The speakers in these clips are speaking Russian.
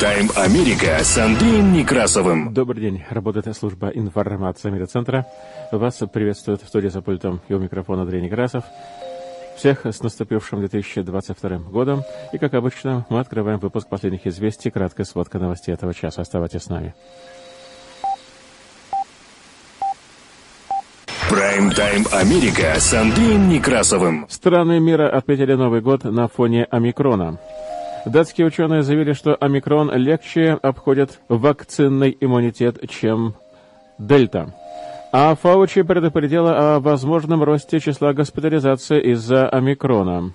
Прайм-тайм Америка с Андреем Некрасовым. Добрый день. Работает служба информации медиацентра. Вас приветствует в студии за пультом и у микрофона Андрей Некрасов. Всех с наступившим 2022 годом. И, как обычно, мы открываем выпуск последних известий, краткая сводка новостей этого часа. Оставайтесь с нами. Прайм-тайм Америка с Андреем Некрасовым. Страны мира отметили Новый год на фоне омикрона. Датские ученые заявили, что омикрон легче обходит вакцинный иммунитет, чем дельта. А Фаучи предупредила о возможном росте числа госпитализаций из-за омикрона.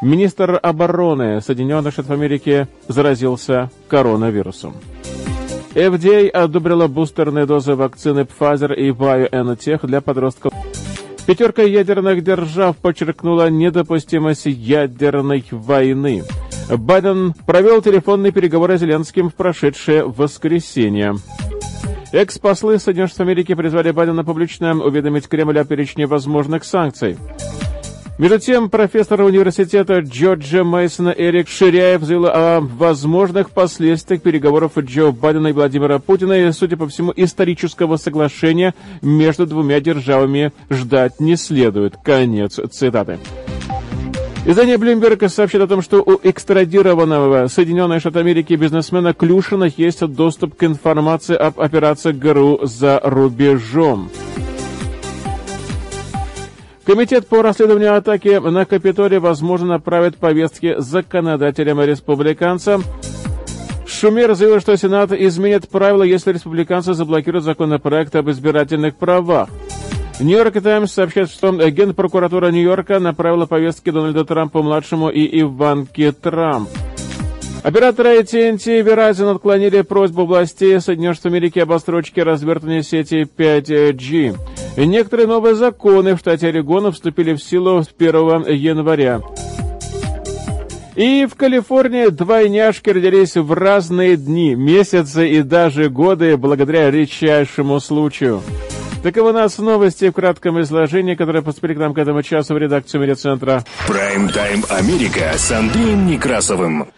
Министр обороны Соединенных Штатов Америки заразился коронавирусом. FDA одобрила бустерные дозы вакцины Pfizer и BioNTech для подростков. Пятерка ядерных держав подчеркнула недопустимость ядерной войны. Байден провел телефонные переговоры с Зеленским в прошедшее воскресенье. Экс-послы Соединенных Штатов Америки призвали Байдена публично уведомить Кремль о перечне возможных санкций. Между тем, профессор университета Джорджа Мейсона Эрик Ширяев заявил о возможных последствиях переговоров Джо Байдена и Владимира Путина и, судя по всему, исторического соглашения между двумя державами ждать не следует. Конец цитаты. Издание Bloomberg сообщает о том, что у экстрадированного Соединенные Штаты Америки бизнесмена Клюшина есть доступ к информации об операциях ГРУ за рубежом. Комитет по расследованию атаки на Капитолий, возможно, направит повестки законодателям-республиканцам. Шумер заявил, что Сенат изменит правила, если республиканцы заблокируют законопроект об избирательных правах. Нью-Йорк Таймс сообщает, что генпрокуратура Нью-Йорка направила повестки Дональду Трампу-младшему и Иванке Трамп. Операторы AT&T и Verizon отклонили просьбу властей Соединенных Штатов Америки об отсрочке развертывания сети 5G. Некоторые новые законы в штате Орегон вступили в силу с 1 января. И в Калифорнии двойняшки родились в разные дни, месяцы и даже годы благодаря редчайшему случаю. Таковы нас новости в кратком изложении, которые поступили к нам к этому часу в редакцию медиацентра. Прайм-тайм Америка с Андреем Некрасовым.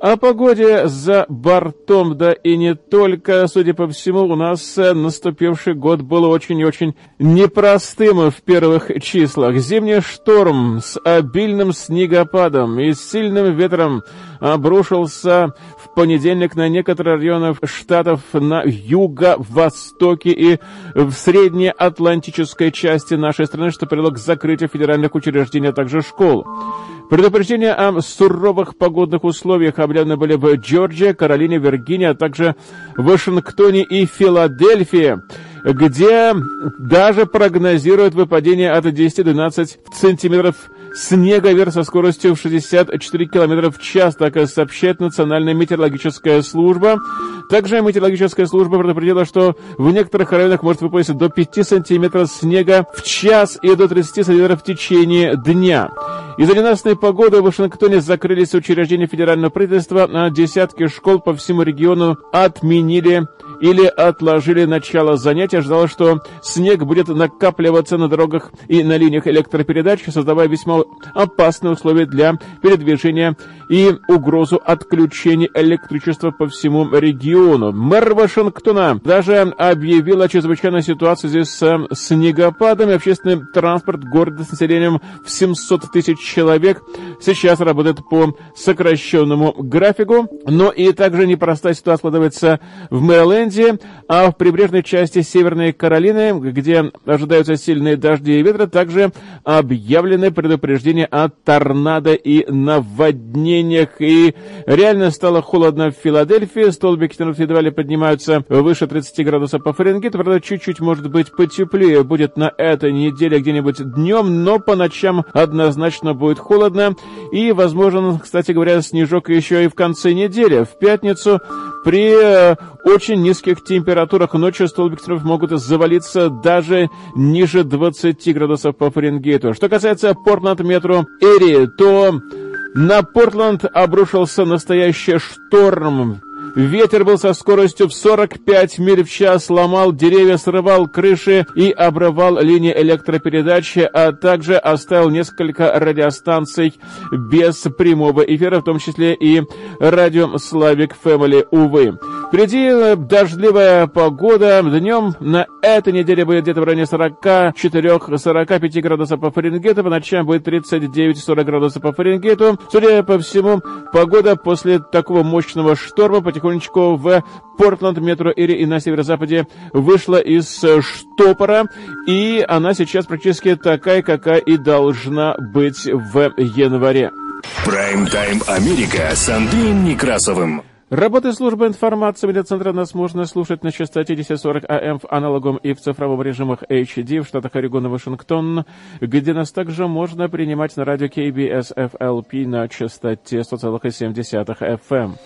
О погоде за бортом, да и не только, судя по всему, у нас наступивший год был очень и очень непростым в первых числах. Зимний шторм с обильным снегопадом и сильным ветром обрушился в понедельник на некоторые районы штатов на юго-востоке и в среднеатлантической части нашей страны, что привело к закрытию федеральных учреждений, а также школ. Предупреждения о суровых погодных условиях объявлены были в Джорджии, Каролине, Виргинии, а также Вашингтоне и Филадельфии, где даже прогнозируют выпадение от 10 до 12 сантиметров снега вверх со скоростью в 64 км в час, так сообщает Национальная метеорологическая служба. Также метеорологическая служба предупредила, что в некоторых районах может выпасть до 5 сантиметров снега в час и до 30 сантиметров в течение дня. Из-за ненастной погоды в Вашингтоне закрылись учреждения федерального правительства, а десятки школ по всему региону отменили или отложили начало занятий. Ожидалось, что снег будет накапливаться на дорогах и на линиях электропередач, создавая весьма опасные условия для передвижения и угрозу отключения электричества по всему региону. Мэр Вашингтона даже объявил о чрезвычайной ситуации здесь с снегопадами. Общественный транспорт города с населением в 700 тысяч человек сейчас работает по сокращенному графику. Но и также непростая ситуация складывается в Мэриленде, а в прибрежной части Северной Каролины, где ожидаются сильные дожди и ветры, также объявлены предупреждения предупреждения о торнадо и наводнениях. И реально стало холодно в Филадельфии. Столбики температуры едва ли поднимаются выше 30 градусов по Фаренгейту. Правда, чуть-чуть может быть потеплее будет на этой неделе где-нибудь днем, но по ночам однозначно будет холодно. И, возможно, кстати говоря, снежок еще и в конце недели. В пятницу при э, очень низких температурах ночью столбик могут завалиться даже ниже 20 градусов по Фаренгейту. Что касается Портленд метро Эри, то на Портленд обрушился настоящий шторм. Ветер был со скоростью в 45 миль в час, ломал деревья, срывал крыши и обрывал линии электропередачи, а также оставил несколько радиостанций без прямого эфира, в том числе и радио Славик Family, увы. Впереди дождливая погода. Днем на этой неделе будет где-то в районе 44-45 градусов по Фаренгейту, по ночам будет 39-40 градусов по Фаренгейту. Судя по всему, погода после такого мощного шторма потихонечку в Портленд, метро Ири и на северо-западе вышла из штопора, и она сейчас практически такая, какая и должна быть в январе. Прайм-тайм Америка с Андреем Некрасовым. Работы службы информации медиацентра нас можно слушать на частоте 1040 АМ в аналогом и в цифровом режимах HD в штатах Орегон и Вашингтон, где нас также можно принимать на радио KBS FLP на частоте 100,7 FM.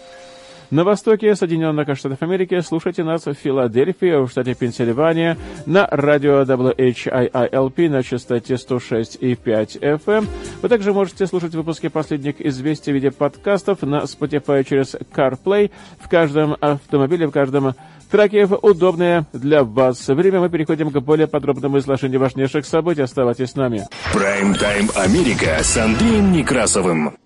На востоке Соединенных Штатов Америки слушайте нас в Филадельфии, в штате Пенсильвания, на радио WHIILP на частоте 106,5 FM. Вы также можете слушать выпуски последних известий в виде подкастов на Spotify через CarPlay в каждом автомобиле, в каждом треке в удобное для вас время. Мы переходим к более подробному изложению важнейших событий. Оставайтесь с нами. Прайм-тайм Америка с Андреем Некрасовым.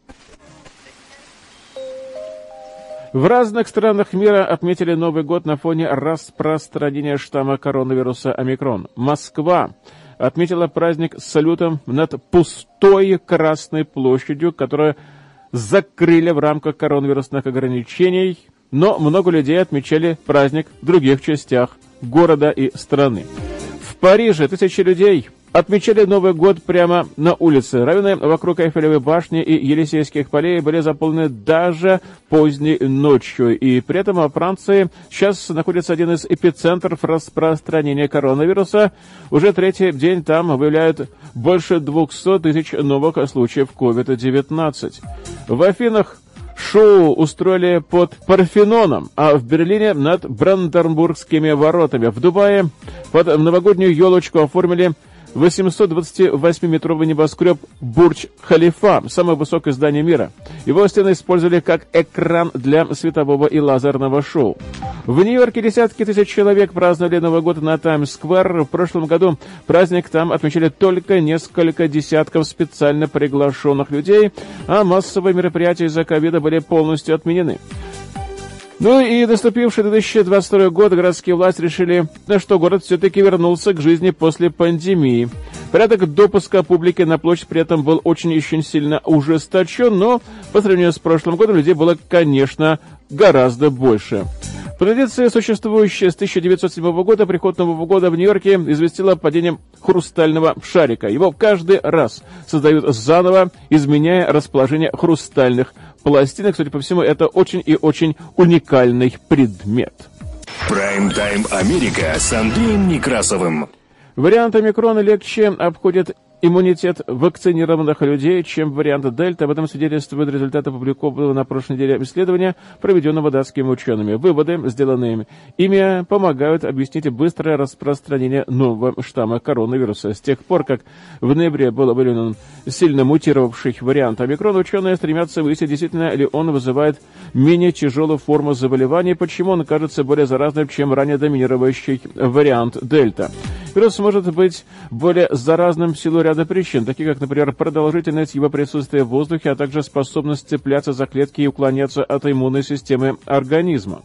В разных странах мира отметили Новый год на фоне распространения штамма коронавируса омикрон. Москва отметила праздник с салютом над пустой Красной площадью, которую закрыли в рамках коронавирусных ограничений, но много людей отмечали праздник в других частях города и страны. В Париже тысячи людей Отмечали Новый год прямо на улице. Районы вокруг Эйфелевой башни и Елисейских полей были заполнены даже поздней ночью. И при этом во Франции сейчас находится один из эпицентров распространения коронавируса. Уже третий день там выявляют больше 200 тысяч новых случаев COVID-19. В Афинах Шоу устроили под Парфеноном, а в Берлине над Бранденбургскими воротами. В Дубае под новогоднюю елочку оформили 828-метровый небоскреб Бурдж-Халифа, самое высокое здание мира. Его стены использовали как экран для светового и лазерного шоу. В Нью-Йорке десятки тысяч человек праздновали Новый год на Таймс-сквер. В прошлом году праздник там отмечали только несколько десятков специально приглашенных людей, а массовые мероприятия из-за ковида были полностью отменены. Ну и наступивший 2022 год городские власти решили, что город все-таки вернулся к жизни после пандемии. Порядок допуска публики на площадь при этом был очень-очень сильно ужесточен, но по сравнению с прошлым годом людей было, конечно, гораздо больше. По традиции, существующая с 1907 года, приход Нового года в Нью-Йорке известила падением хрустального шарика. Его каждый раз создают заново, изменяя расположение хрустальных пластинок. Судя по всему, это очень и очень уникальный предмет. Прайм-тайм Америка с Андреем Некрасовым. Вариант омикрона легче обходит иммунитет вакцинированных людей, чем вариант Дельта. Об этом свидетельствуют результаты опубликованного на прошлой неделе исследования, проведенного датскими учеными. Выводы, сделанные ими, помогают объяснить быстрое распространение нового штамма коронавируса. С тех пор, как в ноябре был выявлен сильно мутировавший вариант омикрона, ученые стремятся выяснить, действительно ли он вызывает менее тяжелую форму заболевания, почему он кажется более заразным, чем ранее доминировавший вариант Дельта. Вирус может быть более заразным в силу ряда причин, таких как, например, продолжительность его присутствия в воздухе, а также способность цепляться за клетки и уклоняться от иммунной системы организма.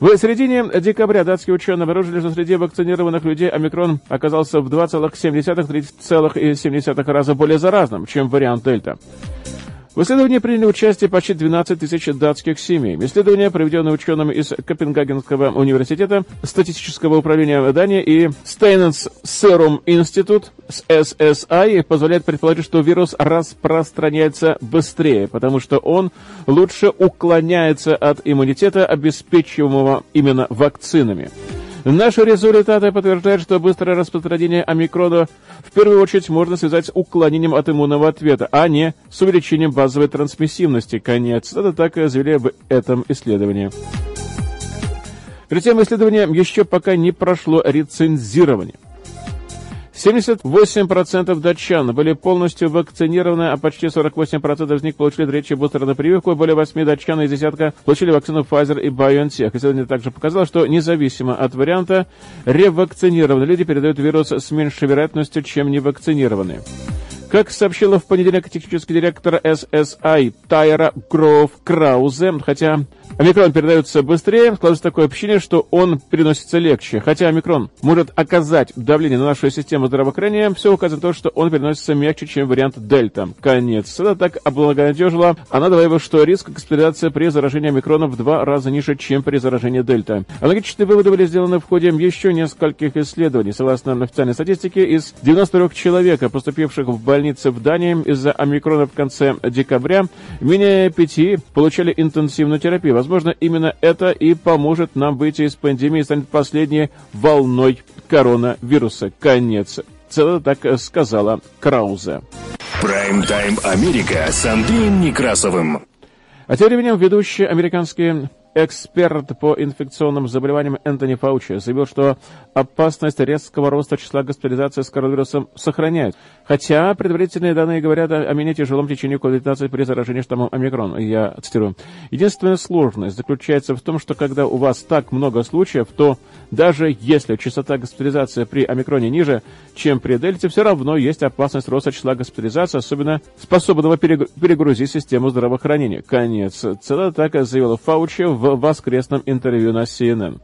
В середине декабря датские ученые обнаружили, что среди вакцинированных людей омикрон оказался в 2,7-3,7 раза более заразным, чем вариант дельта. В исследовании приняли участие почти 12 тысяч датских семей. Исследование, проведенное учеными из Копенгагенского университета, статистического управления Дании и Steinens Serum Institute с SSI, позволяет предположить, что вирус распространяется быстрее, потому что он лучше уклоняется от иммунитета, обеспечиваемого именно вакцинами. Наши результаты подтверждают, что быстрое распространение омикрона в первую очередь можно связать с уклонением от иммунного ответа, а не с увеличением базовой трансмиссивности. Конец. Это так заявили об этом исследовании. При тем исследование еще пока не прошло рецензирование. 78% датчан были полностью вакцинированы, а почти 48% из них получили третью бустерную прививку, более 8 датчан из десятка получили вакцину Pfizer и BioNTech. Исследование также показало, что независимо от варианта, ревакцинированные люди передают вирус с меньшей вероятностью, чем невакцинированные. Как сообщила в понедельник технический директор SSI Тайра Гроув Краузе, хотя Омикрон передается быстрее, складывается такое ощущение, что он переносится легче. Хотя омикрон может оказать давление на нашу систему здравоохранения, все указывает на то, что он переносится мягче, чем вариант дельта. Конец. Это так облагодетельила. Она добавила, что риск госпитализации при заражении омикроном в два раза ниже, чем при заражении дельта. Аналогичные выводы были сделаны в ходе еще нескольких исследований. Согласно официальной статистике, из 93 человек, поступивших в больницы в Дании из-за омикрона в конце декабря, менее пяти получали интенсивную терапию. Возможно, именно это и поможет нам выйти из пандемии и станет последней волной коронавируса. Конец. Цело так сказала Краузе. Прайм-тайм Америка с Андреем Некрасовым. А тем временем ведущий американский Эксперт по инфекционным заболеваниям Энтони Фаучи заявил, что опасность резкого роста числа госпитализаций с коронавирусом сохраняет. Хотя предварительные данные говорят о менее тяжелом течении COVID-19 при заражении штаммом омикрон. Я цитирую. Единственная сложность заключается в том, что когда у вас так много случаев, то даже если частота госпитализации при омикроне ниже, чем при дельте, все равно есть опасность роста числа госпитализаций, особенно способного перегрузить систему здравоохранения. Конец. Цитата так заявила Фаучи в в воскресном интервью на CNN.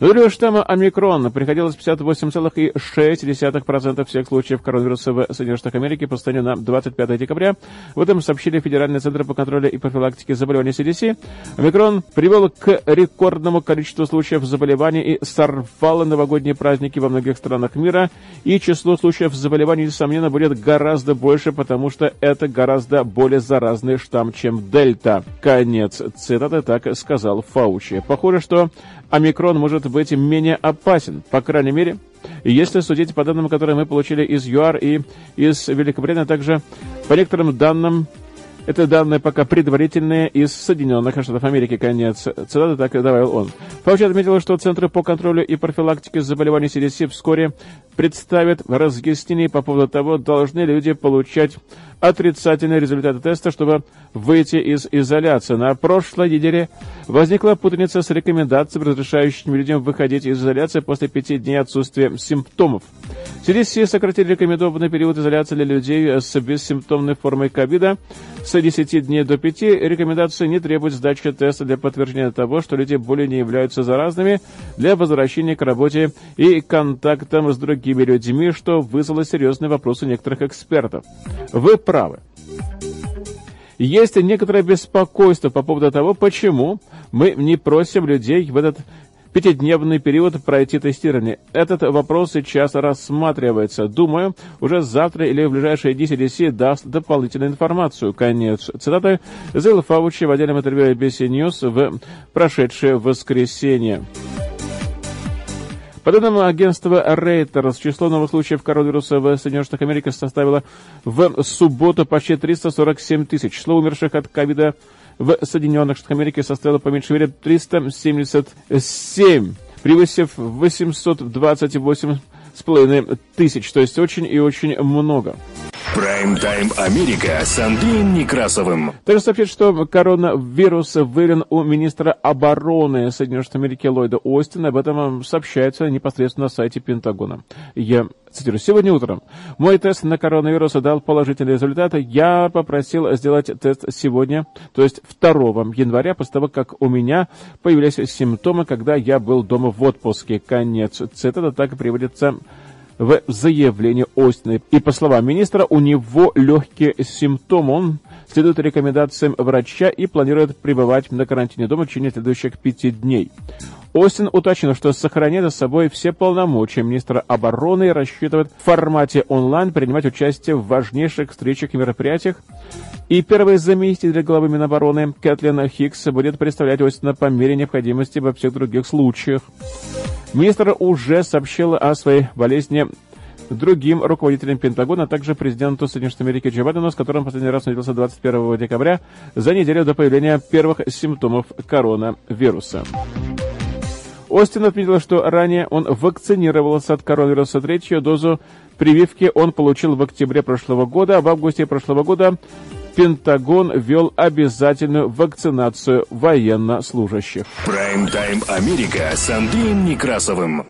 Доля штамма омикрон приходилось 58,6% всех случаев коронавируса в Соединенных Штатах Америки по состоянию на 25 декабря. В этом сообщили Федеральный центр по контролю и профилактике заболеваний CDC. Омикрон привел к рекордному количеству случаев заболеваний и сорвал новогодние праздники во многих странах мира. И число случаев заболеваний, несомненно, будет гораздо больше, потому что это гораздо более заразный штамм, чем дельта. Конец цитаты так сказал Фаучи. Похоже, что омикрон может быть менее опасен, по крайней мере, если судить по данным, которые мы получили из ЮАР и из Великобритании, а также по некоторым данным, это данные пока предварительные из Соединенных Штатов Америки. Конец цитаты, так и добавил он. Фаучи отметил, что Центры по контролю и профилактике заболеваний CDC вскоре представят разъяснения по поводу того, должны ли люди получать отрицательные результаты теста, чтобы выйти из изоляции. На прошлой неделе возникла путаница с рекомендациями, разрешающими людям выходить из изоляции после пяти дней отсутствия симптомов. CDC сократили рекомендованный период изоляции для людей с бессимптомной формой ковида с 10 дней до 5. Рекомендации не требуют сдачи теста для подтверждения того, что люди более не являются заразными для возвращения к работе и контактам с другими людьми, что вызвало серьезные вопросы некоторых экспертов. Вы правы. Есть некоторое беспокойство по поводу того, почему мы не просим людей в этот пятидневный период пройти тестирование. Этот вопрос сейчас рассматривается. Думаю, уже завтра или в ближайшие дни CDC даст дополнительную информацию. Конец цитаты заявил Фаучи в отдельном интервью ABC News в прошедшее воскресенье. По данным агентства Reuters, число новых случаев коронавируса в Соединенных Штатах Америки составило в субботу почти 347 тысяч. Число умерших от ковида в Соединенных Штатах Америки составило по меньшей мере 377, превысив 828 с половиной тысяч, то есть очень и очень много. Прайм-тайм Америка с Андреем Некрасовым. Также сообщит, что коронавирус выявлен у министра обороны Соединенных Штатов Америки Ллойда Остина. Об этом сообщается непосредственно на сайте Пентагона. Я цитирую. Сегодня утром мой тест на коронавирус дал положительные результаты. Я попросил сделать тест сегодня, то есть 2 января, после того, как у меня появились симптомы, когда я был дома в отпуске. Конец цитата. Так приводится в заявлении Остина. И по словам министра, у него легкие симптомы. Он следует рекомендациям врача и планирует пребывать на карантине дома в течение следующих пяти дней. Остин уточнил, что сохраняет за собой все полномочия министра обороны и рассчитывает в формате онлайн принимать участие в важнейших встречах и мероприятиях. И первый заместитель главы Минобороны Кэтлин Хикс будет представлять Остина по мере необходимости во всех других случаях. Министр уже сообщил о своей болезни другим руководителям Пентагона, а также президенту Соединенных Америки Джо Байдену, с которым последний раз он виделся 21 декабря, за неделю до появления первых симптомов коронавируса. Остин отметил, что ранее он вакцинировался от коронавируса. Третью дозу прививки он получил в октябре прошлого года, а в августе прошлого года Пентагон ввел обязательную вакцинацию военнослужащих. Прайм-тайм Америка с Андреем Некрасовым.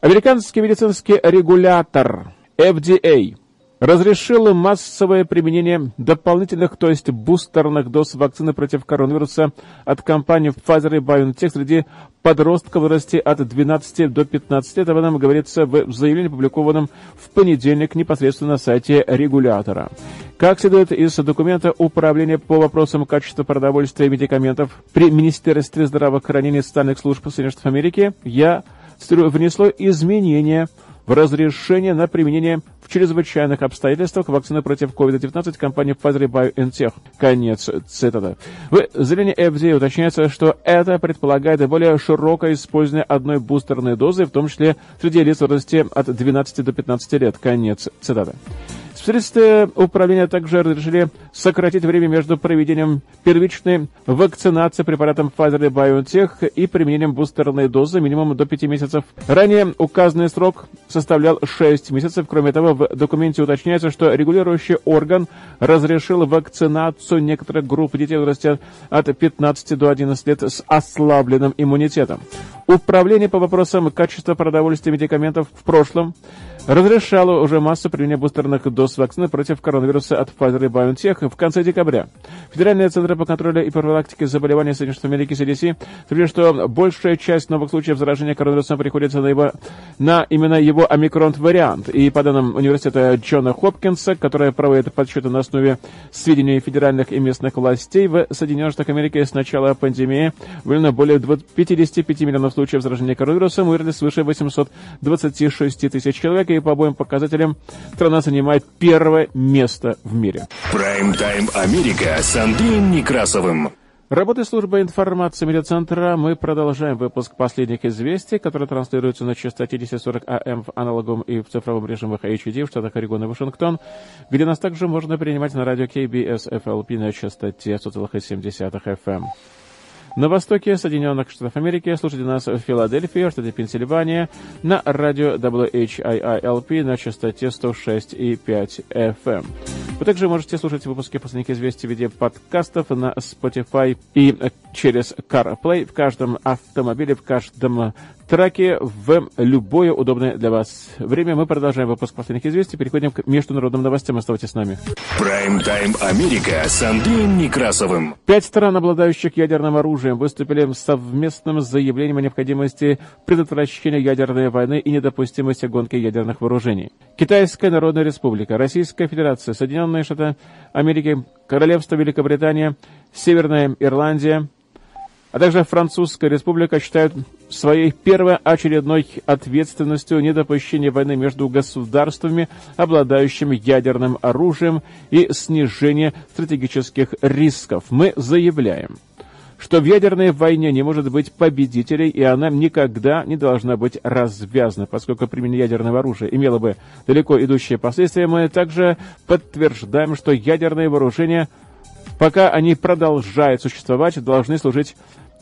Американский медицинский регулятор FDA разрешил массовое применение дополнительных, то есть бустерных доз вакцины против коронавируса от компании Pfizer и BioNTech среди подростков в возрасте от 12 до 15 лет. Об этом говорится в заявлении, опубликованном в понедельник непосредственно на сайте регулятора. Как следует из документа Управления по вопросам качества продовольствия и медикаментов при Министерстве здравоохранения и социальных служб Соединенных Штатов Америки, я внесло изменения разрешение на применение в чрезвычайных обстоятельствах вакцины против COVID-19 компании Pfizer BioNTech. Конец цитаты. В заявлении FDA уточняется, что это предполагает более широкое использование одной бустерной дозы, в том числе среди лиц в возрасте от 12 до 15 лет. Конец цитаты. Специалисты управления также разрешили сократить время между проведением первичной вакцинации препаратом Pfizer и BioNTech и применением бустерной дозы минимум до 5 месяцев. Ранее указанный срок составлял 6 месяцев. Кроме того, в документе уточняется, что регулирующий орган разрешил вакцинацию некоторых групп детей в возрасте от 15 до 11 лет с ослабленным иммунитетом. Управление по вопросам качества продовольствия и медикаментов в прошлом разрешало уже массу применения бустерных доз вакцины против коронавируса от Pfizer и BioNTech в конце декабря. Федеральные центры по контролю и профилактике заболеваний Соединенных Штатов Америки CDC заявили, что большая часть новых случаев заражения коронавирусом приходится на, его, на именно его омикрон-вариант. И по данным университета Джона Хопкинса, который проводит подсчеты на основе сведений федеральных и местных властей, в Соединенных Штатах Америки с начала пандемии выявлено более 55 миллионов случаев заражения коронавирусом, умерли свыше 826 тысяч человек, и по обоим показателям страна занимает первое место в мире. Прайм-тайм Америка с Андреем Некрасовым. Работой службы информации медиацентра мы продолжаем выпуск последних известий, которые транслируются на частоте 1040 АМ в аналоговом и в цифровом режимах HD в штатах Орегон и Вашингтон, где нас также можно принимать на радио KBS FLP на частоте 100,7 FM. На востоке Соединенных Штатов Америки слушайте нас в Филадельфии, штате Пенсильвания, на радио WHIILP на частоте 106,5 FM. Вы также можете слушать выпуски последних известий в виде подкастов на Spotify и через CarPlay в каждом автомобиле, в каждом траке в любое удобное для вас время. Мы продолжаем выпуск последних известий, переходим к международным новостям. Оставайтесь с нами. Прайм-тайм Америка с Андреем Некрасовым. Пять стран, обладающих ядерным оружием, выступили с совместным заявлением о необходимости предотвращения ядерной войны и недопустимости гонки ядерных вооружений. Китайская Народная Республика, Российская Федерация, Соединенные Штаты Америки, Королевство Великобритания, Северная Ирландия, а также Французская республика считают своей первоочередной ответственностью недопущение войны между государствами, обладающими ядерным оружием и снижение стратегических рисков. Мы заявляем, что в ядерной войне не может быть победителей, и она никогда не должна быть развязана, поскольку применение ядерного оружия имело бы далеко идущие последствия. Мы также подтверждаем, что ядерные вооружения пока они продолжают существовать, должны служить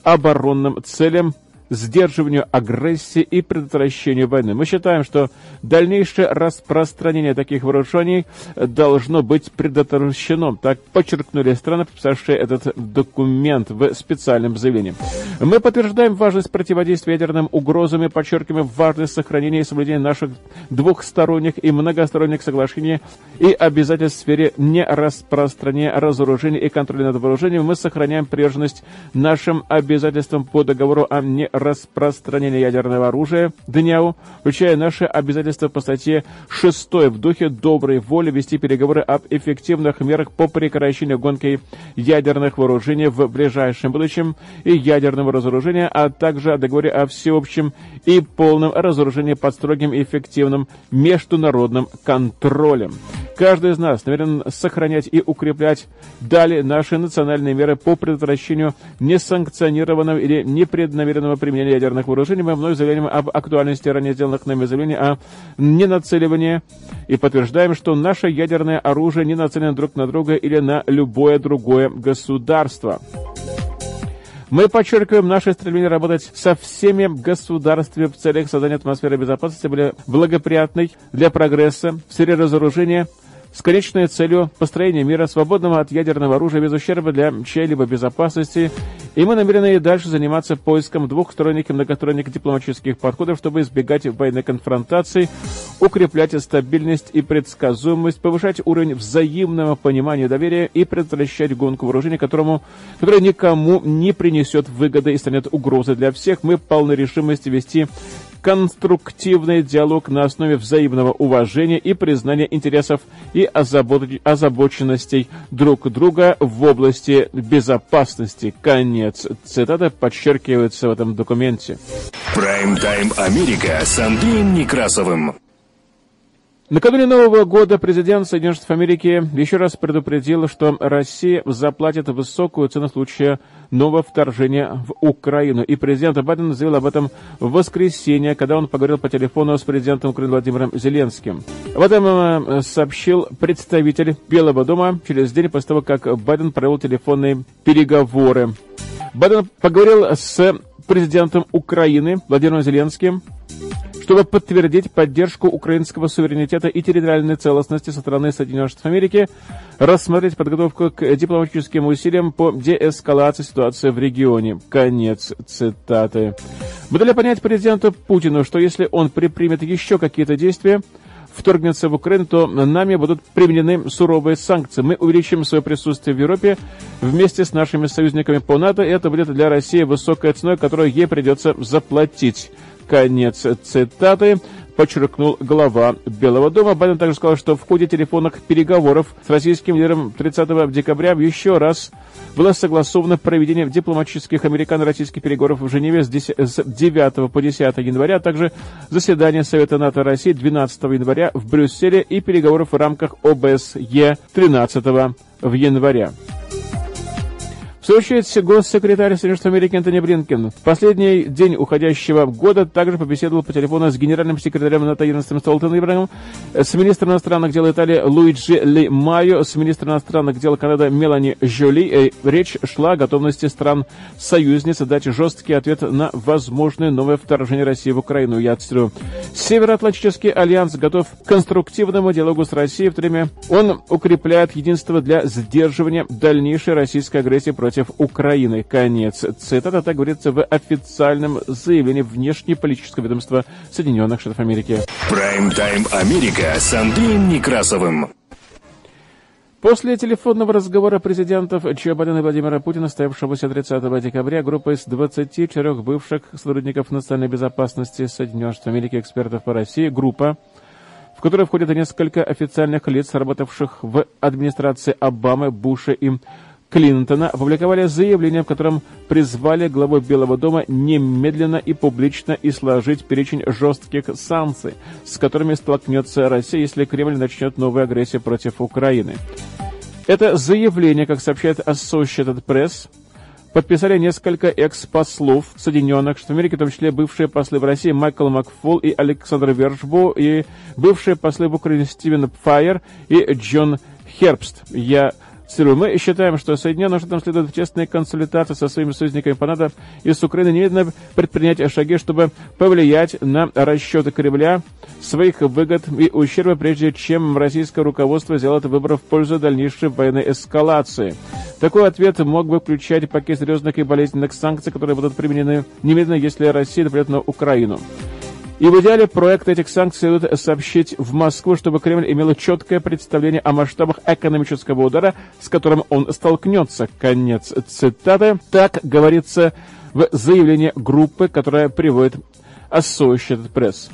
оборонным целям сдерживанию агрессии и предотвращению войны. Мы считаем, что дальнейшее распространение таких вооружений должно быть предотвращено. Так подчеркнули страны, подписавшие этот документ в специальном заявлении. Мы подтверждаем важность противодействия ядерным угрозам и подчеркиваем важность сохранения и соблюдения наших двухсторонних и многосторонних соглашений и обязательств в сфере нераспространения разоружения и контроля над вооружением. Мы сохраняем приверженность нашим обязательствам по договору о неразоружении распространения ядерного оружия ДНЯУ, включая наши обязательства по статье 6 в духе доброй воли вести переговоры об эффективных мерах по прекращению гонки ядерных вооружений в ближайшем будущем и ядерного разоружения, а также о договоре о всеобщем и полном разоружении под строгим и эффективным международным контролем. Каждый из нас намерен сохранять и укреплять далее наши национальные меры по предотвращению несанкционированного или непреднамеренного применения ядерных вооружений. Мы вновь заявляем об актуальности ранее сделанных нами заявлений о ненацеливании и подтверждаем, что наше ядерное оружие не нацелено друг на друга или на любое другое государство. Мы подчеркиваем наше стремление работать со всеми государствами в целях создания атмосферы безопасности, более благоприятной для прогресса в сфере разоружения – с конечной целью построения мира, свободного от ядерного оружия без ущерба для чьей-либо безопасности, и мы намерены и дальше заниматься поиском двухсторонних и многосторонних дипломатических подходов, чтобы избегать военной конфронтации, укреплять стабильность и предсказуемость, повышать уровень взаимного понимания и доверия и предотвращать гонку вооружений, которому, которая никому не принесет выгоды и станет угрозой для всех. Мы полны решимости вести конструктивный диалог на основе взаимного уважения и признания интересов и озабоченностей друг друга в области безопасности. Конец цитаты подчеркивается в этом документе. Прайм-тайм Америка с Андреем Некрасовым. Накануне Нового года президент Соединенных Штатов Америки еще раз предупредил, что Россия заплатит высокую цену в случае нового вторжения в Украину. И президент Байден заявил об этом в воскресенье, когда он поговорил по телефону с президентом Украины Владимиром Зеленским. Об этом э, сообщил представитель Белого дома через день после того, как Байден провел телефонные переговоры. Байден поговорил с президентом Украины Владимиром Зеленским чтобы подтвердить поддержку украинского суверенитета и территориальной целостности со стороны Соединенных Штатов Америки, рассмотреть подготовку к дипломатическим усилиям по деэскалации ситуации в регионе. Конец цитаты. Мы дали понять президенту Путину, что если он предпримет еще какие-то действия, вторгнется в Украину, то нами будут применены суровые санкции. Мы увеличим свое присутствие в Европе вместе с нашими союзниками по НАТО, и это будет для России высокой ценой, которую ей придется заплатить. Конец цитаты подчеркнул глава Белого дома. Байден также сказал, что в ходе телефонных переговоров с российским лидером 30 декабря еще раз было согласовано проведение дипломатических американо-российских переговоров в Женеве с 9 по 10 января, а также заседание Совета НАТО России 12 января в Брюсселе и переговоров в рамках ОБСЕ 13 в января. Очередь, госсекретарь Соединенных Штатов Америки Антони Блинкен в последний день уходящего года также побеседовал по телефону с генеральным секретарем НАТО Йенсом Столтенбергом, с министром иностранных дел Италии Луиджи Ди Майо, с министром иностранных дел Канады Мелани Жоли. Речь шла о готовности стран-союзниц дать жесткий ответ на возможное новое вторжение России в Украину. Я цитирую. Североатлантический альянс готов к конструктивному диалогу с Россией, в то время он укрепляет единство для сдерживания дальнейшей российской агрессии против против Украины. Конец цитаты, так говорится в официальном заявлении внешнеполитического ведомства Соединенных Штатов Америки. Прайм-тайм Америка с Андреем Некрасовым. После телефонного разговора президентов Джо Байдена и Владимира Путина, состоявшегося 30 декабря, группа из 24 бывших сотрудников национальной безопасности Соединенных Штатов Америки, экспертов по России, группа, в которой входят несколько официальных лиц, работавших в администрации Обамы, Буша и Клинтона опубликовали заявление, в котором призвали главу Белого дома немедленно и публично изложить перечень жестких санкций, с которыми столкнется Россия, если Кремль начнет новую агрессию против Украины. Это заявление, как сообщает Associated Press, подписали несколько экс-послов Соединенных Штатов Америки, в том числе бывшие послы в России Майкл Макфол и Александр Вершбо, и бывшие послы в Украине Стивен Файер и Джон Хербст. Я Цитирую, мы считаем, что Соединенным Штатам следует в тесной консультации со своими союзниками по НАТО и с Украиной немедленно предпринять шаги, чтобы повлиять на расчеты Кремля своих выгод и ущерба, прежде чем российское руководство сделает выбор в пользу дальнейшей военной эскалации. Такой ответ мог бы включать пакет серьезных и болезненных санкций, которые будут применены немедленно, если Россия нападет на Украину. И в идеале проект этих санкций следует сообщить в Москву, чтобы Кремль имел четкое представление о масштабах экономического удара, с которым он столкнется. Конец цитаты. Так говорится в заявление группы, которая приводит Associated Press.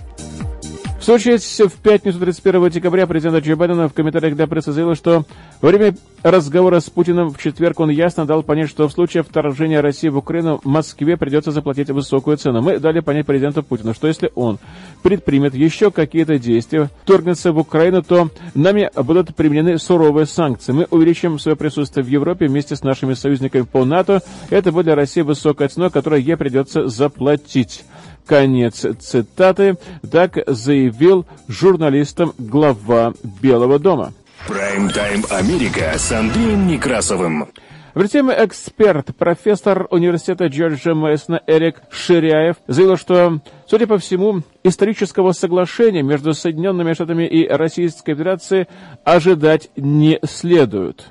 В Сочи в пятницу 31 декабря президент Джо Байдена в комментариях для прессы заявил, что во время разговора с Путиным в четверг он ясно дал понять, что в случае вторжения России в Украину Москве придется заплатить высокую цену. Мы дали понять президенту Путину, что если он предпримет еще какие-то действия, вторгнется в Украину, то нами будут применены суровые санкции. Мы увеличим свое присутствие в Европе вместе с нашими союзниками по НАТО. Это будет для России высокая цена, которую ей придется заплатить. Конец цитаты. Так заявил журналистам глава Белого дома. Прайм-тайм Америка с Андреем Некрасовым. В теме эксперт, профессор университета Джорджа Мэйсона Эрик Ширяев заявил, что, судя по всему, исторического соглашения между Соединенными Штатами и Российской Федерацией ожидать не следует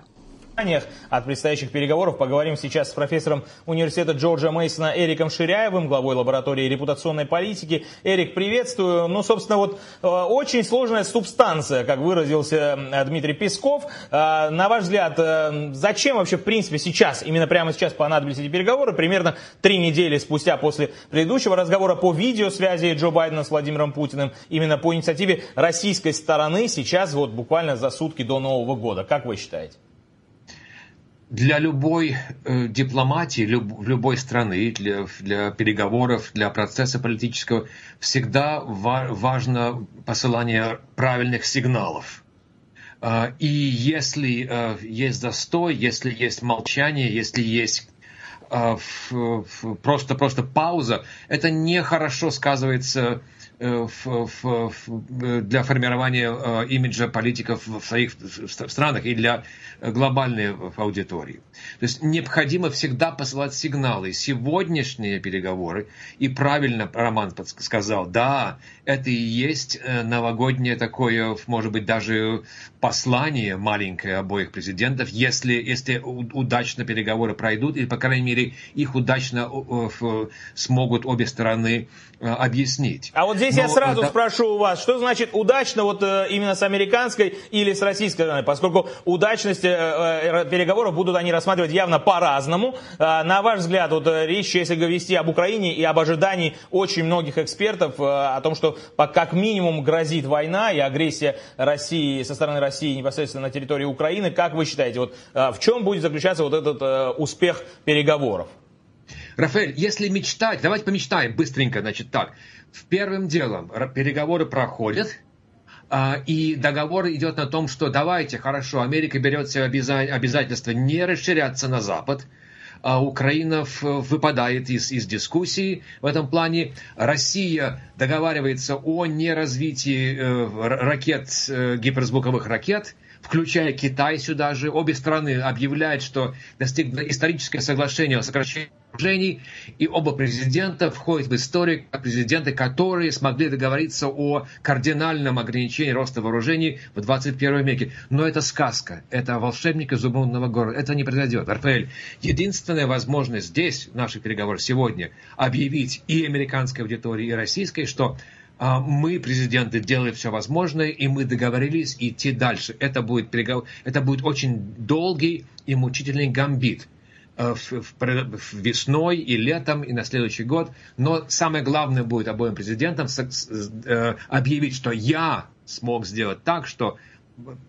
от предстоящих переговоров поговорим сейчас с профессором университета Джорджа Мейсона Эриком Ширяевым, главой лаборатории репутационной политики. Эрик, приветствую. Ну, собственно, вот э, очень сложная субстанция, как выразился э, Дмитрий Песков. Э, на ваш взгляд, зачем вообще, в принципе, сейчас, именно прямо сейчас понадобились эти переговоры? Примерно три недели спустя после предыдущего разговора по видеосвязи Джо Байдена с Владимиром Путиным, именно по инициативе российской стороны, сейчас вот буквально за сутки до Нового года. Как вы считаете? Для любой э, дипломатии, люб, любой страны, для, для переговоров, для процесса политического всегда ва важно посылание правильных сигналов. Э, и если э, есть застой, если есть молчание, если есть просто, просто пауза, это нехорошо сказывается Э, для формирования э, имиджа политиков в своих странах и для глобальной аудитории. То есть необходимо всегда посылать сигналы. Сегодняшние переговоры, и правильно Роман сказал, да, это и есть э, новогоднее такое, может быть, даже послание маленькое обоих президентов, если, если удачно переговоры пройдут, или, по крайней мере, их удачно смогут обе стороны объяснить. А вот здесь Но, я сразу да... спрошу у вас, что значит удачно вот э, именно с американской или с российской стороны, поскольку удачность э, э, переговоров будут они рассматривать явно по-разному. На ваш взгляд, вот речь, если вести об Украине и об ожидании очень многих экспертов о том, что как минимум грозит война и агрессия России со стороны России непосредственно на территории Украины, как вы считаете, вот в чем будет заключаться вот этот успех переговоров? Рафаэль, если мечтать, давайте помечтаем быстренько, значит так. В первым делом переговоры проходят, а, и договор идет на том, что давайте, хорошо, Америка берет себе обязательство не расширяться на Запад, а Украина выпадает из, из дискуссии в этом плане. Россия договаривается о неразвитии э, ракет, э, гиперзвуковых ракет, включая Китай сюда же. Обе страны объявляют, что достигли историческое соглашение о сокращении вооружений, и оба президента входят в историю как президенты, которые смогли договориться о кардинальном ограничении роста вооружений в 21 веке. Но это сказка, это волшебник из умного города, это не произойдет. Рафаэль, единственная возможность здесь, в наших переговорах сегодня, объявить и американской аудитории, и российской, что а, мы, президенты, делаем все возможное, и мы договорились идти дальше. Это будет, переговор... это будет очень долгий и мучительный гамбит. Э, весной и летом и на следующий год. Но самое главное будет обоим президентам э, объявить, что я смог сделать так, что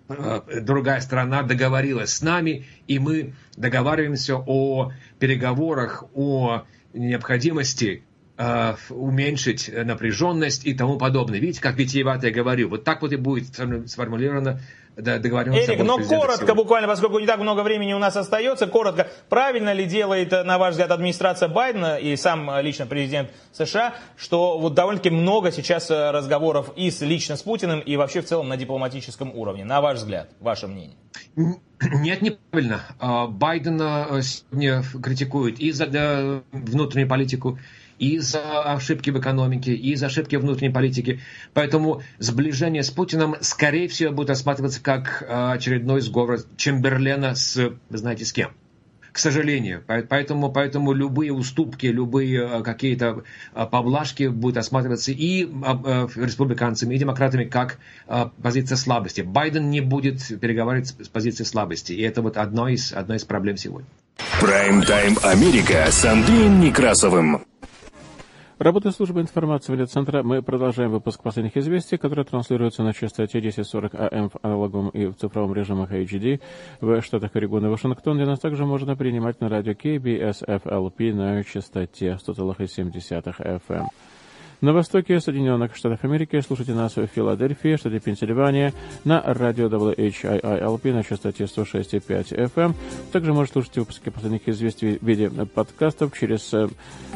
э, другая сторона договорилась с нами, и мы договариваемся о переговорах, о необходимости э, уменьшить напряженность и тому подобное. Видите, как витиевато я говорю. Вот так вот и будет сформулировано договоренность. Эрик, но коротко, сегодня. буквально, поскольку не так много времени у нас остается, коротко, правильно ли делает, на ваш взгляд, администрация Байдена и сам лично президент США, что вот довольно-таки много сейчас э, разговоров и с, лично с Путиным, и вообще в целом на дипломатическом уровне, на ваш взгляд, ваше мнение? Нет, неправильно. А, Байдена э, сегодня критикуют и за внутреннюю политику, и за ошибки в экономике, и за ошибки внутренней политики. Поэтому сближение с Путиным, скорее всего, будет рассматриваться как а, очередной сговор Чемберлена с, вы знаете, с кем к сожалению. Поэтому, поэтому любые уступки, любые а, какие-то а, поблажки будут рассматриваться и республиканцами, и демократами как позиция слабости. Байден не будет переговаривать с позиции слабости. И это вот одно из, одна из проблем сегодня. Прайм-тайм Америка с Андреем Некрасовым. Работает служба информации центра. Мы продолжаем выпуск последних известий, которые транслируются на частоте 1040 АМ в аналоговом и в цифровом режимах HD в штатах Орегон и Вашингтон, где нас также можно принимать на радио KBSFLP на частоте 100,7 FM. На востоке Соединенных Штатов Америки слушайте нас в Филадельфии, штате Пенсильвания, на радио WHIILP на частоте 106,5 FM. Также можете слушать выпуски последних известий в виде подкастов через э,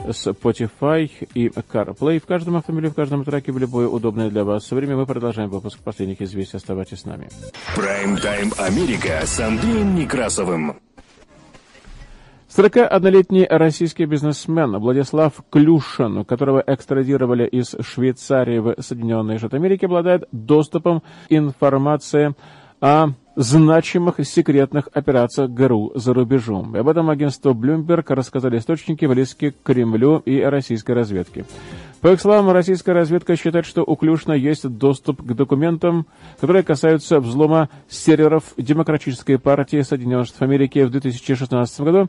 Spotify и CarPlay. В каждом автомобиле, в каждом траке, в любое удобное для вас время мы продолжаем выпуск последних известий. Оставайтесь с нами. Прайм-тайм Америка с Андреем Некрасовым. 41-летний российский бизнесмен Владислав Клюшин, которого экстрадировали из Швейцарии в Соединенные Штаты Америки, обладает доступом к информации о значимых секретных операциях ГРУ за рубежом. И об этом агентство Bloomberg рассказали источники близкие к Кремлю и российской разведке. По их словам, российская разведка считает, что у Клюшна есть доступ к документам, которые касаются взлома серверов Демократической партии Соединенных Штатов Америки в 2016 году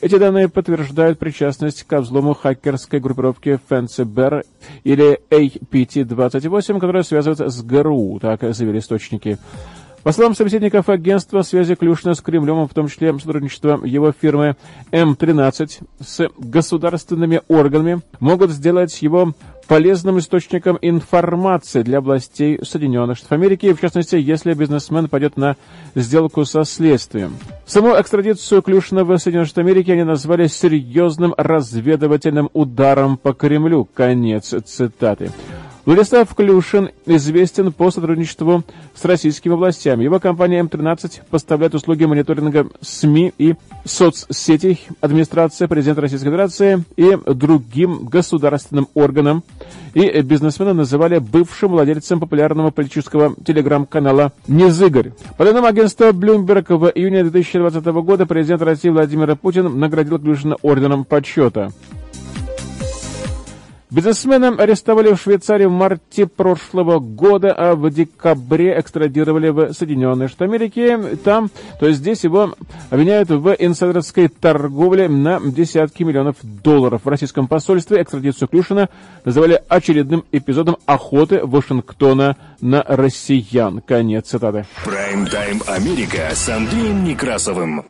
эти данные подтверждают причастность к взлому хакерской группировки Fancy Bear или APT-28, которая связывается с ГРУ, так заявили источники. По словам собеседников агентства, связи Клюшина с Кремлем, в том числе сотрудничество его фирмы М-13 с государственными органами, могут сделать его полезным источником информации для властей Соединенных Штатов Америки, в частности, если бизнесмен пойдет на сделку со следствием. Саму экстрадицию Клюшина в Соединенные Штаты Америки они назвали серьезным разведывательным ударом по Кремлю. Конец цитаты. Владислав Клюшин известен по сотрудничеству с российскими властями. Его компания М-13 поставляет услуги мониторинга СМИ и соцсетей администрации президента Российской Федерации и другим государственным органам. И бизнесмена называли бывшим владельцем популярного политического телеграм-канала «Незыгорь». По данным агентства Bloomberg, в июне 2020 года президент России Владимир Путин наградил Клюшина орденом почета. Бизнесмена арестовали в Швейцарии в марте прошлого года, а в декабре экстрадировали в Соединенные Штаты Америки. Там, то есть здесь его обвиняют в инсайдерской торговле на десятки миллионов долларов. В российском посольстве экстрадицию Клюшина называли очередным эпизодом охоты Вашингтона на россиян. Конец цитаты. Прайм-тайм Америка с Андреем Некрасовым.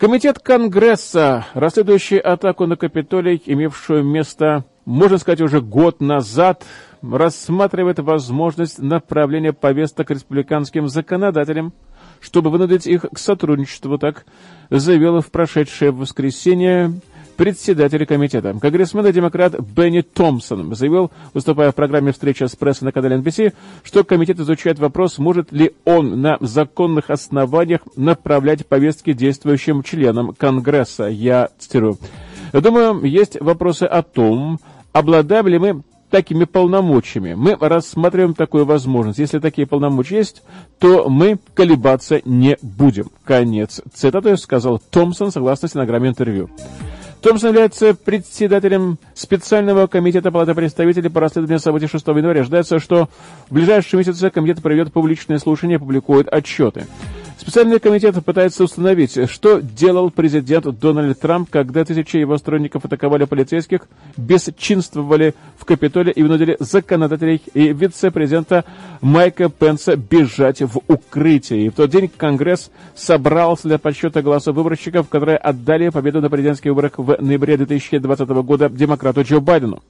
Комитет Конгресса, расследующий атаку на Капитолий, имевшую место, можно сказать, уже год назад, рассматривает возможность направления повесток республиканским законодателям, чтобы вынудить их к сотрудничеству, так заявила в прошедшее воскресенье председатель комитета. Конгрессмен и демократ Бенни Томпсон заявил, выступая в программе «Встреча с прессой» на канале NBC, что комитет изучает вопрос, может ли он на законных основаниях направлять повестки действующим членам Конгресса. Я цитирую. Думаю, есть вопросы о том, обладаем ли мы такими полномочиями. Мы рассматриваем такую возможность. Если такие полномочия есть, то мы колебаться не будем. Конец цитаты сказал Томпсон согласно стенограмме интервью. Томпсон является председателем специального комитета Палаты представителей по расследованию событий 6 января. Ожидается, что в ближайшие месяцы комитет проведет публичные слушания и опубликует отчеты. Специальный комитет пытается установить, что делал президент Дональд Трамп, когда тысячи его сторонников атаковали полицейских, бесчинствовали в Капитолии и вынудили законодателей и вице-президента Майка Пенса бежать в укрытие. И в тот день Конгресс собрался для подсчета голосов выборщиков, которые отдали победу на президентских выборах в ноябре 2020 года демократу Джо Байдену.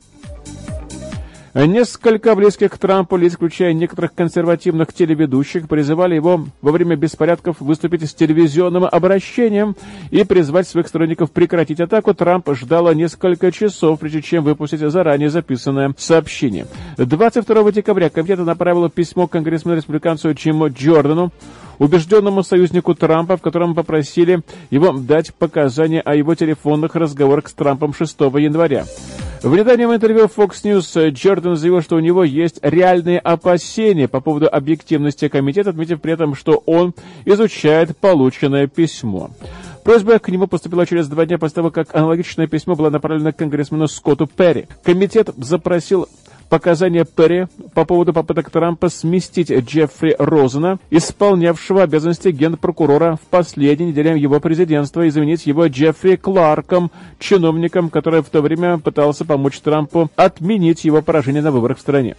Несколько близких к Трампу лиц, включая некоторых консервативных телеведущих, призывали его во время беспорядков выступить с телевизионным обращением и призвать своих сторонников прекратить атаку. Трамп ждала несколько часов, прежде чем выпустить заранее записанное сообщение. 22 декабря комитет направил письмо конгрессмену-республиканцу Чиму Джордану, убежденному союзнику Трампа, в котором попросили его дать показания о его телефонных разговорах с Трампом 6 января. В недавнем интервью Fox News Джордан заявил, что у него есть реальные опасения по поводу объективности комитета, отметив при этом, что он изучает полученное письмо. Просьба к нему поступила через два дня после того, как аналогичное письмо было направлено конгрессмену Скотту Перри. Комитет запросил показания Перри по поводу попыток Трампа сместить Джеффри Розена, исполнявшего обязанности генпрокурора в последней неделе его президентства, и заменить его Джеффри Кларком, чиновником, который в то время пытался помочь Трампу отменить его поражение на выборах в стране.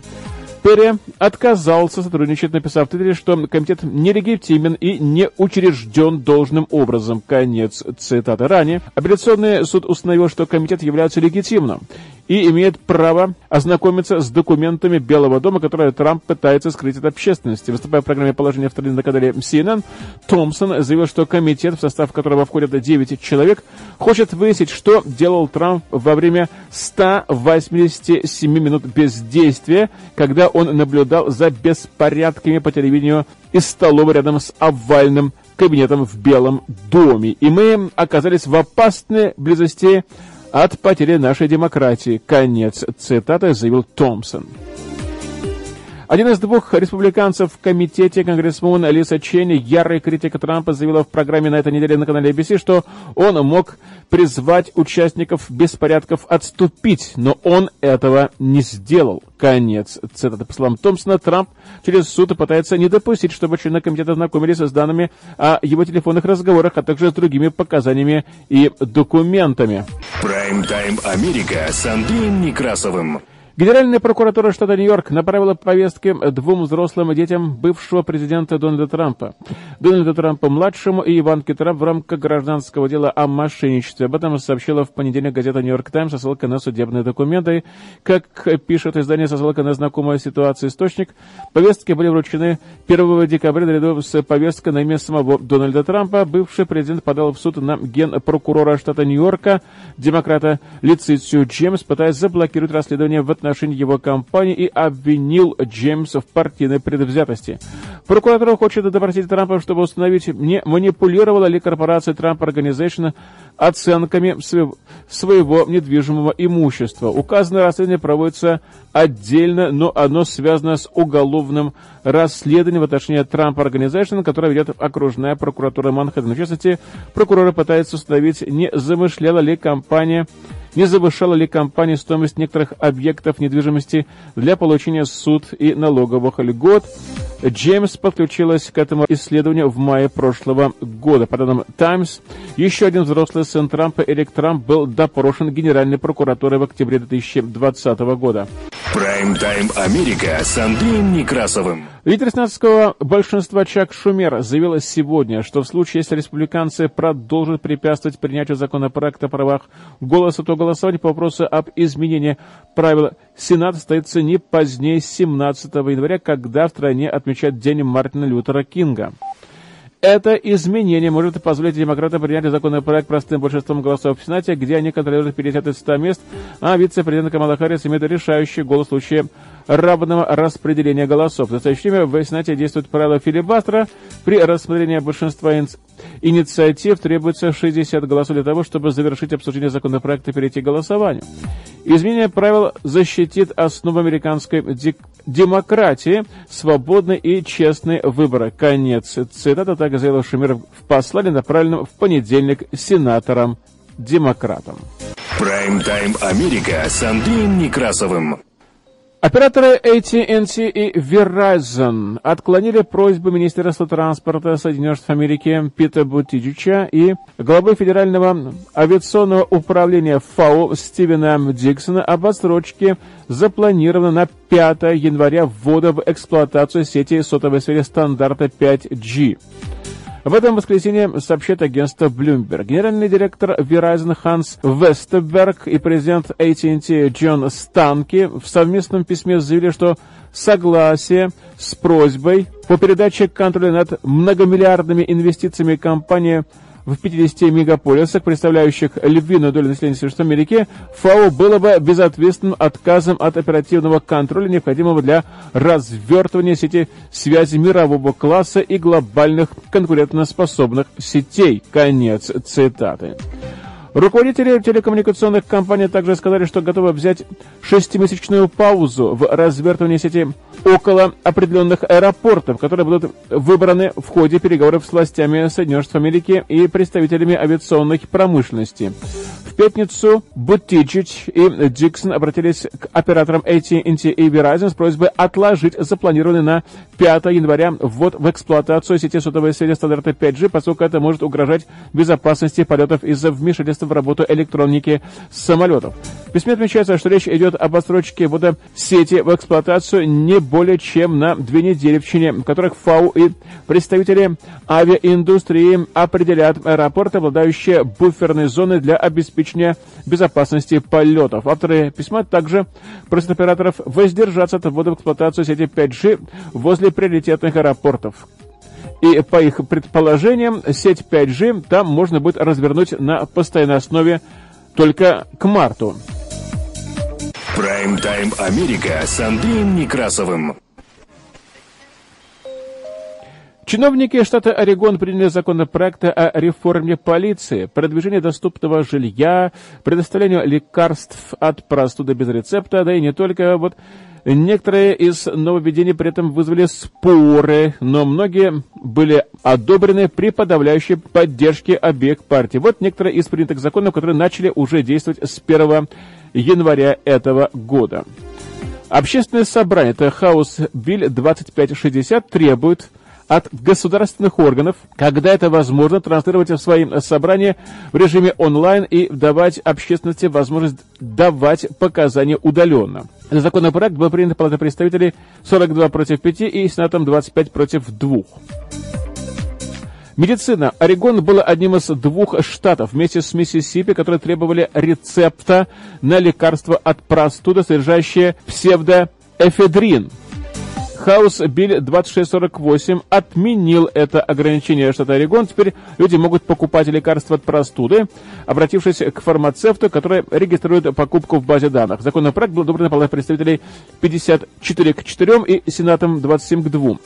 Перри отказался сотрудничать, написав в Твиттере, что комитет нелегитимен и не учрежден должным образом. Конец цитаты. Ранее апелляционный суд установил, что комитет является легитимным и имеет право ознакомиться с документами Белого дома, которые Трамп пытается скрыть от общественности. Выступая в программе «Положение в стране» на канале CNN, Томпсон заявил, что комитет, в состав которого входят 9 человек, хочет выяснить, что делал Трамп во время 187 минут бездействия, когда он наблюдал за беспорядками по телевидению из столовой рядом с овальным кабинетом в Белом доме. И мы оказались в опасной близости от потери нашей демократии. Конец цитаты заявил Томпсон. Один из двух республиканцев в комитете, конгрессмен Лиса Ченни, ярый критик Трампа, заявила в программе на этой неделе на канале ABC, что он мог призвать участников беспорядков отступить, но он этого не сделал. Конец цитаты. По словам Томпсона, Трамп через суд пытается не допустить, чтобы члены комитета знакомились с данными о его телефонных разговорах, а также с другими показаниями и документами. Прайм-тайм Америка с Андреем Некрасовым. Генеральная прокуратура штата Нью-Йорк направила повестки двум взрослым детям бывшего президента Дональда Трампа. Дональду Трампу-младшему и Иванке Трамп в рамках гражданского дела о мошенничестве. Об этом сообщила в понедельник газета «Нью-Йорк Таймс» со ссылкой на судебные документы. Как пишет издание со ссылкой на знакомую ситуацию источник, повестки были вручены 1 декабря наряду с повесткой на имя самого Дональда Трампа. Бывший президент подал в суд на генпрокурора штата Нью-Йорка, демократа Лицицию Джеймс, пытаясь заблокировать расследование в отношении его компании и обвинил Джеймса в партийной предвзятости. Прокуратура хочет допросить Трампа, чтобы установить, не манипулировала ли корпорация Trump Organization оценками своего, недвижимого имущества. Указанное расследование проводится отдельно, но оно связано с уголовным расследованием в отношении Trump Organization, которое ведет окружная прокуратура Манхэттена. В частности, прокуроры пытаются установить, не замышляла ли компания не завышала ли компания стоимость некоторых объектов недвижимости для получения суд и налоговых льгот. Джеймс подключилась к этому исследованию в мае прошлого года. По данным Times, еще один взрослый сын Трампа, Эрик Трамп, был допрошен Генеральной прокуратурой в октябре 2020 года. Прайм-тайм Америка с Андреем Некрасовым. Лидер сенатского большинства Чак Шумер заявил сегодня, что в случае, если республиканцы продолжат препятствовать принятию законопроекта о правах голоса, то голосование по вопросу об изменении правил Сенат состоится не позднее 17 января, когда в стране отмечают День Мартина Лютера Кинга. Это изменение может позволить демократам принять законопроект простым большинством голосов в Сенате, где они контролируют 50 из 100 мест, а вице-президент Камала Харрис имеет решающий голос в случае равного распределения голосов. В настоящее время в Сенате действует правило филибастера. При распределении большинства инициатив требуется 60 голосов для того, чтобы завершить обсуждение законопроекта и перейти к голосованию. Изменение правил защитит основу американской демократии, свободный и честный выборы. Конец цитата, так заявил Шумер в послании, направленном в понедельник сенаторам-демократам. Прайм-тайм Америка с Андреем Некрасовым. Операторы AT&T и Verizon отклонили просьбу Министерства транспорта Соединенных Штатов Америки Пита Бутиджича и главы Федерального авиационного управления ФАО Стивена Диксона об отсрочке, запланированной на 5 января ввода в эксплуатацию сети сотовой связи стандарта 5G. В этом воскресенье сообщает агентство Bloomberg. Генеральный директор Verizon Ханс Вестерберг и президент AT&T Джон Станки в совместном письме заявили, что согласие с просьбой по передаче контроля над многомиллиардными инвестициями компании в 50 мегаполисах, представляющих львиную долю населения США Америки, ФАО было бы безответственным отказом от оперативного контроля, необходимого для развертывания сети связи мирового класса и глобальных конкурентоспособных сетей. Конец цитаты. Руководители телекоммуникационных компаний также сказали, что готовы взять шестимесячную паузу в развертывании сети около определенных аэропортов, которые будут выбраны в ходе переговоров с властями Соединенных Штатов Америки и представителями авиационной промышленности. В пятницу Бутичич и Диксон обратились к операторам AT&T и Verizon с просьбой отложить запланированный на 5 января ввод в эксплуатацию сети сотовой связи стандарта 5G, поскольку это может угрожать безопасности полетов из-за вмешательства в работу электроники самолетов. В письме отмечается, что речь идет об отсрочке ввода сети в эксплуатацию не более чем на две недели, в течение которых ФАУ и представители авиаиндустрии определят аэропорты, обладающие буферной зоной для обеспечения безопасности полетов. Авторы письма также просят операторов воздержаться от ввода в эксплуатацию сети 5G возле приоритетных аэропортов. И по их предположениям, сеть 5G там можно будет развернуть на постоянной основе только к марту. Прайм-тайм Америка с Андреем Некрасовым. Чиновники штата Орегон приняли законопроекты о реформе полиции, продвижении доступного жилья, предоставлению лекарств от простуды без рецепта, да и не только. Вот некоторые из нововведений при этом вызвали споры, но многие были одобрены при подавляющей поддержке обеих партий. Вот некоторые из принятых законов, которые начали уже действовать с 1 января этого года. Общественное собрание, это Хаус Биль 2560, требует от государственных органов, когда это возможно, транслировать свои собрания в режиме онлайн и давать общественности возможность давать показания удаленно. Законопроект был принят Палатой представителей 42 против 5 и Сенатом 25 против 2. Медицина. Орегон был одним из двух штатов вместе с Миссисипи, которые требовали рецепта на лекарство от простуды, содержащее псевдоэфедрин. Хаус Биль 2648 отменил это ограничение штата Орегон. Теперь люди могут покупать лекарства от простуды, обратившись к фармацевту, который регистрирует покупку в базе данных. Законопроект был одобрен Палатой представителей 54 к 4 и Сенатом 27 к 2.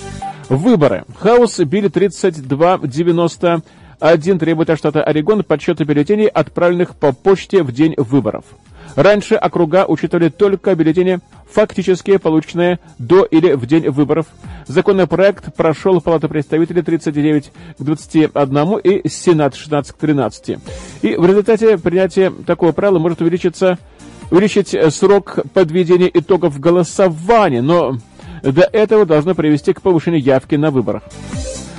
Выборы. Хаус Биль 3290 один требует от штата Орегон подсчета бюллетеней, отправленных по почте в день выборов. Раньше округа учитывали только бюллетени, фактически полученные до или в день выборов. Законопроект прошел в Палату представителей 39 к 21 и Сенат 16 к 13. И в результате принятия такого правила может увеличиться, увеличить срок подведения итогов голосования, но до этого должно привести к повышению явки на выборах.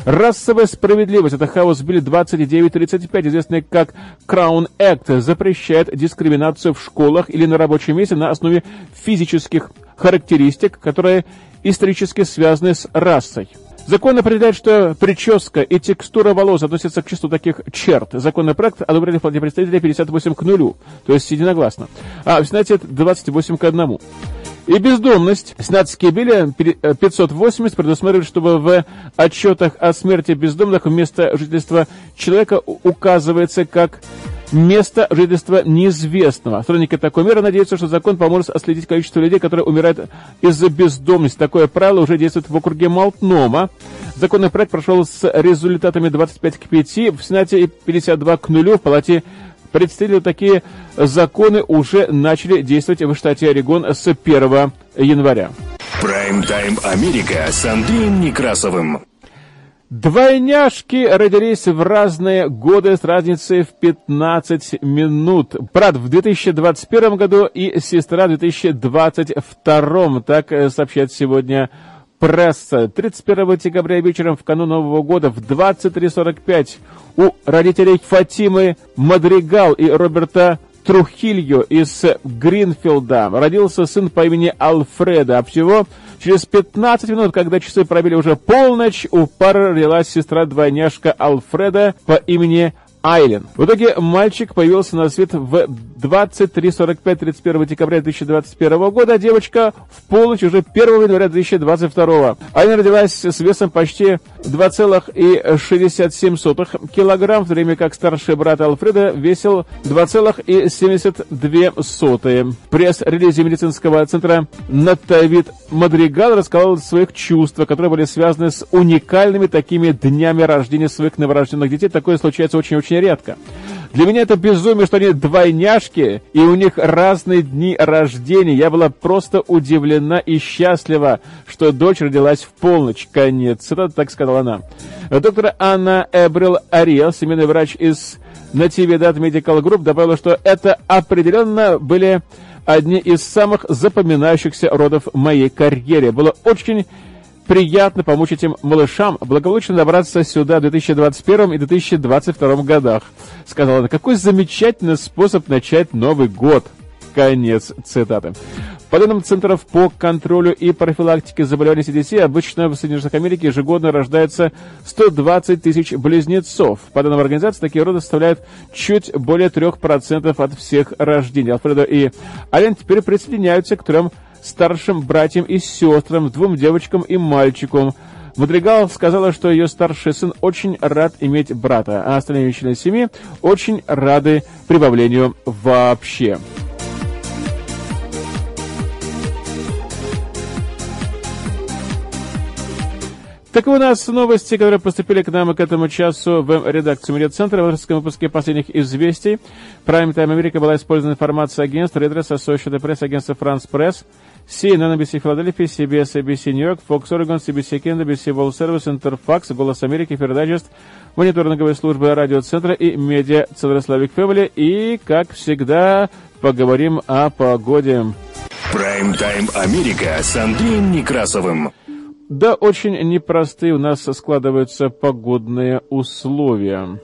Расовая справедливость. Это Хаус Билл 2935, известный как Crown Act, запрещает дискриминацию в школах или на рабочем месте на основе физических характеристик, которые исторически связаны с расой. Закон определяет, что прическа и текстура волос относятся к числу таких черт. Законопроект одобрили в Палате представителей 58 к 0, то есть единогласно. А в Сенате 28 к 1. И бездомность. Сенатские били 580 э, предусматривает, чтобы в отчетах о смерти бездомных вместо жительства человека указывается как место жительства неизвестного. Сторонники такой меры надеются, что закон поможет отследить количество людей, которые умирают из-за бездомности. Такое правило уже действует в округе Малтнома. Законный проект прошел с результатами 25 к 5 в Сенате и 52 к 0 в Палате представители такие законы уже начали действовать в штате Орегон с 1 января. Прайм-тайм Америка с Андреем Некрасовым. Двойняшки родились в разные годы с разницей в 15 минут. Брат в 2021 году и сестра в 2022. Так сообщает сегодня пресса. 31 декабря вечером в канун Нового года в 23.45 у родителей Фатимы Мадригал и Роберта Трухильо из Гринфилда родился сын по имени Алфреда, а всего через 15 минут, когда часы пробили уже полночь, у пары родилась сестра-двойняшка Алфреда по имени Айлен. В итоге мальчик появился на свет в 23.45 31 декабря 2021 года, а девочка в полночь уже 1 января 2022. Айлен родилась с весом почти 2,67 килограмм, в то время как старший брат Алфреда весил 2,72. Пресс-релизе медицинского центра Натавид Мадригал рассказал о своих чувствах, которые были связаны с уникальными такими днями рождения своих новорожденных детей. Такое случается очень-очень редко. Для меня это безумие, что они двойняшки, и у них разные дни рождения. Я была просто удивлена и счастлива, что дочь родилась в полночь. Конец. Цитата так сказала она. Доктор Анна Эбрил Ариэл, семейный врач из Natividad Medical Group, добавила, что это определенно были одни из самых запоминающихся родов в моей карьере. Было очень приятно помочь этим малышам благополучно добраться сюда в 2021 и 2022 годах. Сказала она, какой замечательный способ начать Новый год. Конец цитаты. По данным Центров по контролю и профилактике заболеваний CDC, обычно в Соединенных Штатах Америки ежегодно рождается 120 тысяч близнецов. По данным организации, такие роды составляют чуть более 3% от всех рождений. Альфредо и Ален теперь присоединяются к трем старшим братьям и сестрам, двум девочкам и мальчику. Мадригал сказала, что ее старший сын очень рад иметь брата, а остальные члены семьи очень рады прибавлению вообще. Так у нас новости, которые поступили к нам к этому часу в редакцию медиацентра. В авторском выпуске последних известий. Prime Time Америка была использована информация агентств Reuters, Associated Press, агентства France Press, CNN, NBC Филадельфия, CBS, ABC Нью-Йорк, Fox Oregon, CBC Canada, BBC World Service, Interfax, Голос Америки, Фердайджест, мониторинговые службы радиоцентра и медиа Центра Slavic Family. И, как всегда, поговорим о погоде. Прайм-тайм Америка с Андреем Некрасовым. Да, очень непростые у нас складываются погодные условия.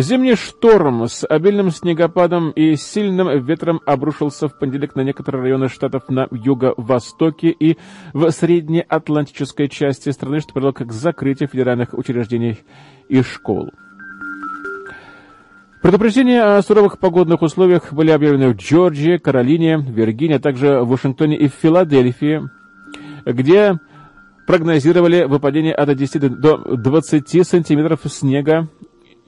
Зимний шторм с обильным снегопадом и сильным ветром обрушился в понедельник на некоторые районы штатов на юго-востоке и в среднеатлантической части страны, что привело к закрытию федеральных учреждений и школ. Предупреждения о суровых погодных условиях были объявлены в Джорджии, Каролине, Виргинии, а также в Вашингтоне и в Филадельфии, где прогнозировали выпадение от 10 до 20 сантиметров снега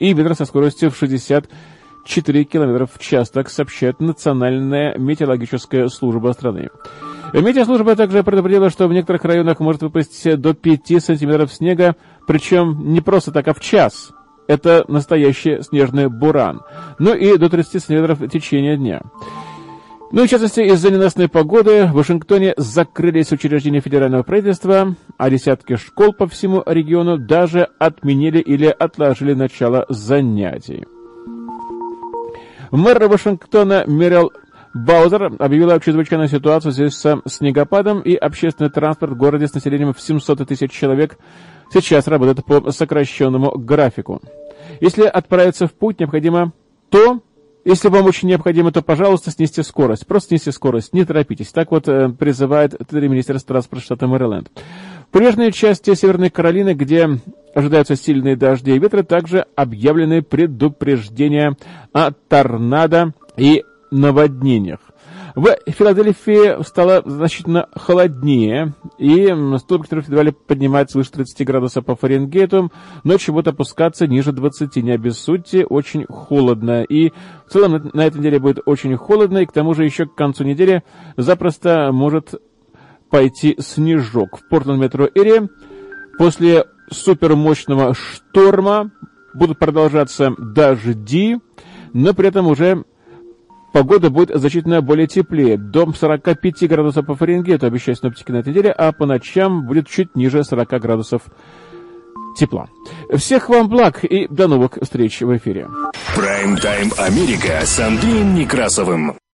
и ветра со скоростью в 64 км в час, так сообщает Национальная метеорологическая служба страны. Метеослужба также предупредила, что в некоторых районах может выпасть до 5 сантиметров снега, причем не просто так, а в час. Это настоящий снежный буран. Ну и до 30 сантиметров в течение дня. Ну и, в частности, из-за ненастной погоды в Вашингтоне закрылись учреждения федерального правительства, а десятки школ по всему региону даже отменили или отложили начало занятий. Мэр Вашингтона Мирел Баузер объявила чрезвычайную ситуацию здесь с снегопадом, и общественный транспорт в городе с населением в 700 тысяч человек сейчас работает по сокращенному графику. Если отправиться в путь необходимо то если вам очень необходимо, то, пожалуйста, снизьте скорость. Просто снизьте скорость, не торопитесь. Так вот э, призывает Министерство транспорта штата Мэриленд. В прибрежной части Северной Каролины, где ожидаются сильные дожди и ветры, также объявлены предупреждения о торнадо и наводнениях. В Филадельфии стало значительно холоднее, и стопы федерали поднимать свыше 30 градусов по Фаренгейту, ночью будут опускаться ниже 20, не обессудьте, очень холодно. И в целом на этой неделе будет очень холодно, и к тому же еще к концу недели запросто может пойти снежок. В Портленд метро Эри после супермощного шторма будут продолжаться дожди, но при этом уже Погода будет значительно более теплее, до 45 градусов по Фаренгейту, обещают синоптики на этой неделе, а по ночам будет чуть ниже 40 градусов тепла. Всех вам благ и до новых встреч в эфире. Прайм-тайм Америка с Андреем Некрасовым.